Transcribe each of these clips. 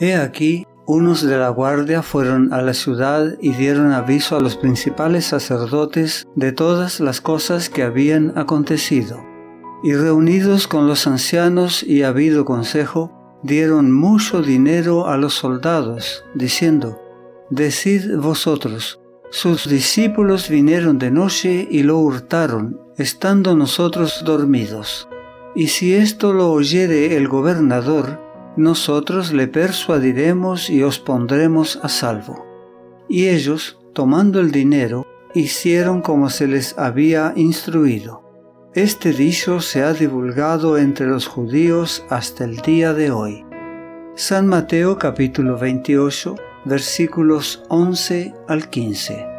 He aquí, unos de la guardia fueron a la ciudad y dieron aviso a los principales sacerdotes de todas las cosas que habían acontecido. Y reunidos con los ancianos y habido consejo, dieron mucho dinero a los soldados, diciendo, Decid vosotros, sus discípulos vinieron de noche y lo hurtaron, estando nosotros dormidos. Y si esto lo oyere el gobernador, nosotros le persuadiremos y os pondremos a salvo. Y ellos, tomando el dinero, hicieron como se les había instruido. Este dicho se ha divulgado entre los judíos hasta el día de hoy. San Mateo capítulo 28 versículos 11 al 15.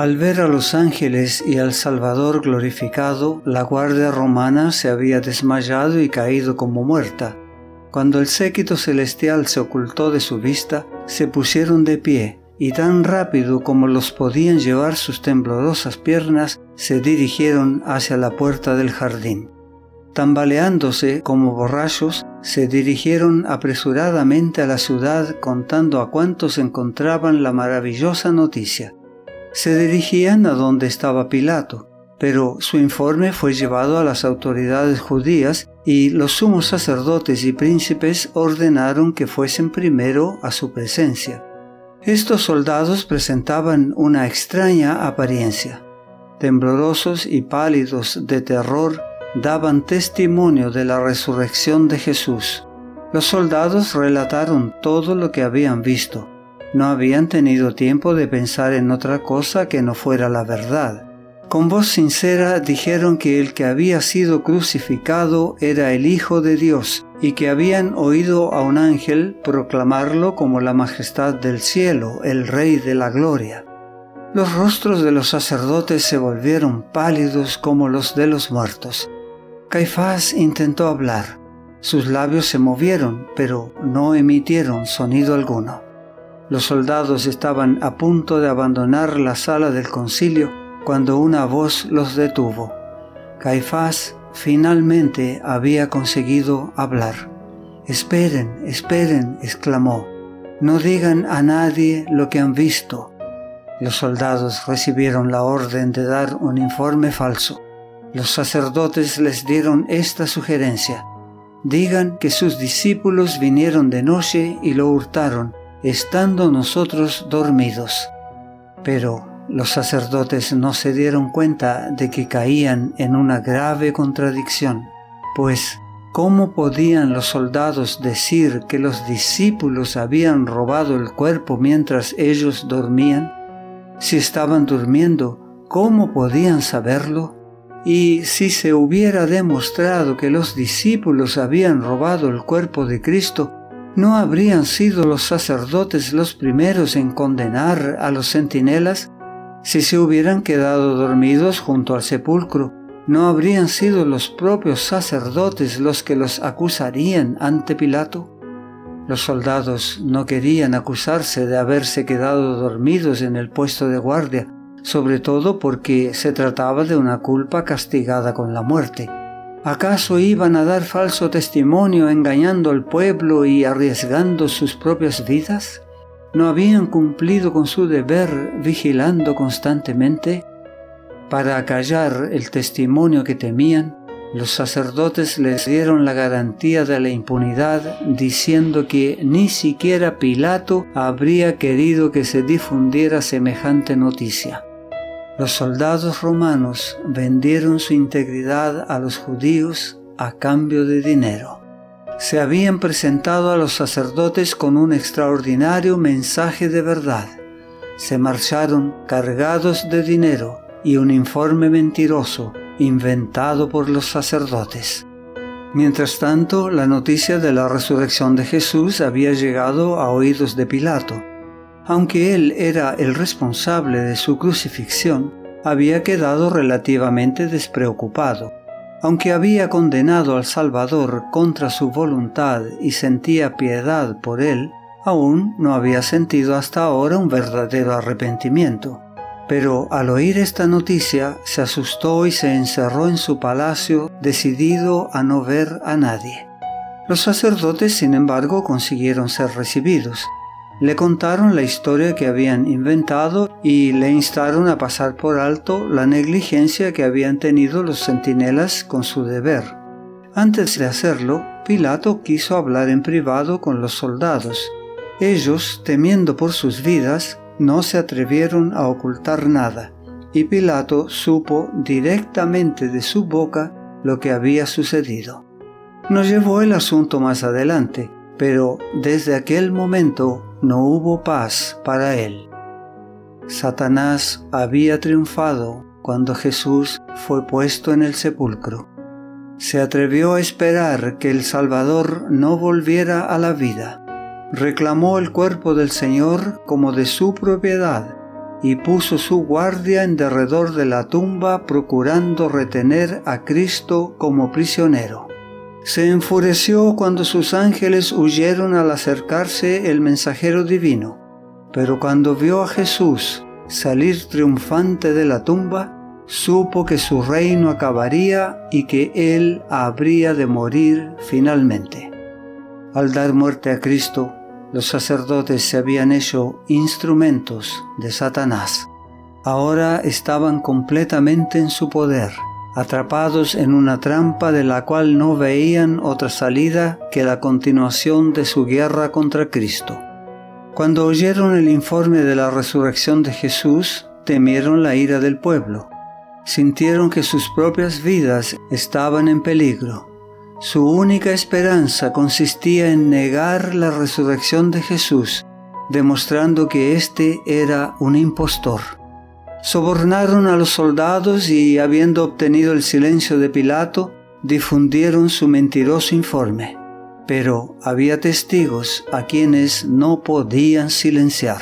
Al ver a los ángeles y al Salvador glorificado, la guardia romana se había desmayado y caído como muerta. Cuando el séquito celestial se ocultó de su vista, se pusieron de pie, y tan rápido como los podían llevar sus temblorosas piernas, se dirigieron hacia la puerta del jardín. Tambaleándose como borrachos, se dirigieron apresuradamente a la ciudad contando a cuantos encontraban la maravillosa noticia. Se dirigían a donde estaba Pilato, pero su informe fue llevado a las autoridades judías y los sumos sacerdotes y príncipes ordenaron que fuesen primero a su presencia. Estos soldados presentaban una extraña apariencia. Temblorosos y pálidos de terror, daban testimonio de la resurrección de Jesús. Los soldados relataron todo lo que habían visto no habían tenido tiempo de pensar en otra cosa que no fuera la verdad. Con voz sincera dijeron que el que había sido crucificado era el Hijo de Dios y que habían oído a un ángel proclamarlo como la majestad del cielo, el Rey de la Gloria. Los rostros de los sacerdotes se volvieron pálidos como los de los muertos. Caifás intentó hablar. Sus labios se movieron, pero no emitieron sonido alguno. Los soldados estaban a punto de abandonar la sala del concilio cuando una voz los detuvo. Caifás finalmente había conseguido hablar. Esperen, esperen, exclamó. No digan a nadie lo que han visto. Los soldados recibieron la orden de dar un informe falso. Los sacerdotes les dieron esta sugerencia. Digan que sus discípulos vinieron de noche y lo hurtaron estando nosotros dormidos. Pero los sacerdotes no se dieron cuenta de que caían en una grave contradicción, pues ¿cómo podían los soldados decir que los discípulos habían robado el cuerpo mientras ellos dormían? Si estaban durmiendo, ¿cómo podían saberlo? Y si se hubiera demostrado que los discípulos habían robado el cuerpo de Cristo, ¿No habrían sido los sacerdotes los primeros en condenar a los centinelas? Si se hubieran quedado dormidos junto al sepulcro, ¿no habrían sido los propios sacerdotes los que los acusarían ante Pilato? Los soldados no querían acusarse de haberse quedado dormidos en el puesto de guardia, sobre todo porque se trataba de una culpa castigada con la muerte. ¿Acaso iban a dar falso testimonio engañando al pueblo y arriesgando sus propias vidas? ¿No habían cumplido con su deber vigilando constantemente? Para acallar el testimonio que temían, los sacerdotes les dieron la garantía de la impunidad diciendo que ni siquiera Pilato habría querido que se difundiera semejante noticia. Los soldados romanos vendieron su integridad a los judíos a cambio de dinero. Se habían presentado a los sacerdotes con un extraordinario mensaje de verdad. Se marcharon cargados de dinero y un informe mentiroso inventado por los sacerdotes. Mientras tanto, la noticia de la resurrección de Jesús había llegado a oídos de Pilato aunque él era el responsable de su crucifixión, había quedado relativamente despreocupado. Aunque había condenado al Salvador contra su voluntad y sentía piedad por él, aún no había sentido hasta ahora un verdadero arrepentimiento. Pero al oír esta noticia se asustó y se encerró en su palacio, decidido a no ver a nadie. Los sacerdotes, sin embargo, consiguieron ser recibidos. Le contaron la historia que habían inventado y le instaron a pasar por alto la negligencia que habían tenido los centinelas con su deber. Antes de hacerlo, Pilato quiso hablar en privado con los soldados. Ellos, temiendo por sus vidas, no se atrevieron a ocultar nada, y Pilato supo directamente de su boca lo que había sucedido. Nos llevó el asunto más adelante, pero desde aquel momento no hubo paz para él. Satanás había triunfado cuando Jesús fue puesto en el sepulcro. Se atrevió a esperar que el Salvador no volviera a la vida. Reclamó el cuerpo del Señor como de su propiedad y puso su guardia en derredor de la tumba procurando retener a Cristo como prisionero. Se enfureció cuando sus ángeles huyeron al acercarse el mensajero divino, pero cuando vio a Jesús salir triunfante de la tumba, supo que su reino acabaría y que él habría de morir finalmente. Al dar muerte a Cristo, los sacerdotes se habían hecho instrumentos de Satanás. Ahora estaban completamente en su poder atrapados en una trampa de la cual no veían otra salida que la continuación de su guerra contra Cristo. Cuando oyeron el informe de la resurrección de Jesús, temieron la ira del pueblo. Sintieron que sus propias vidas estaban en peligro. Su única esperanza consistía en negar la resurrección de Jesús, demostrando que éste era un impostor. Sobornaron a los soldados y, habiendo obtenido el silencio de Pilato, difundieron su mentiroso informe. Pero había testigos a quienes no podían silenciar.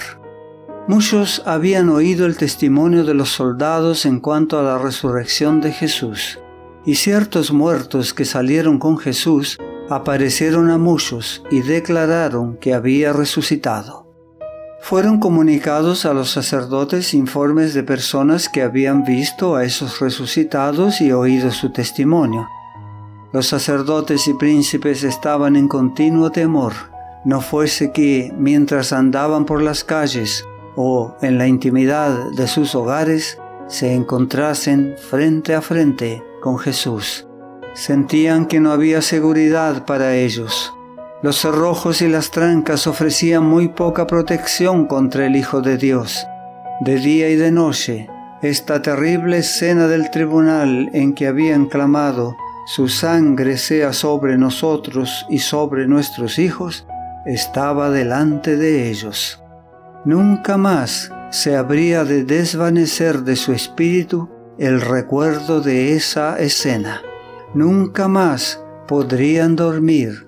Muchos habían oído el testimonio de los soldados en cuanto a la resurrección de Jesús, y ciertos muertos que salieron con Jesús aparecieron a muchos y declararon que había resucitado fueron comunicados a los sacerdotes informes de personas que habían visto a esos resucitados y oído su testimonio. Los sacerdotes y príncipes estaban en continuo temor, no fuese que, mientras andaban por las calles o en la intimidad de sus hogares, se encontrasen frente a frente con Jesús. Sentían que no había seguridad para ellos los cerrojos y las trancas ofrecían muy poca protección contra el Hijo de Dios. De día y de noche, esta terrible escena del tribunal en que habían clamado, su sangre sea sobre nosotros y sobre nuestros hijos, estaba delante de ellos. Nunca más se habría de desvanecer de su espíritu el recuerdo de esa escena. Nunca más podrían dormir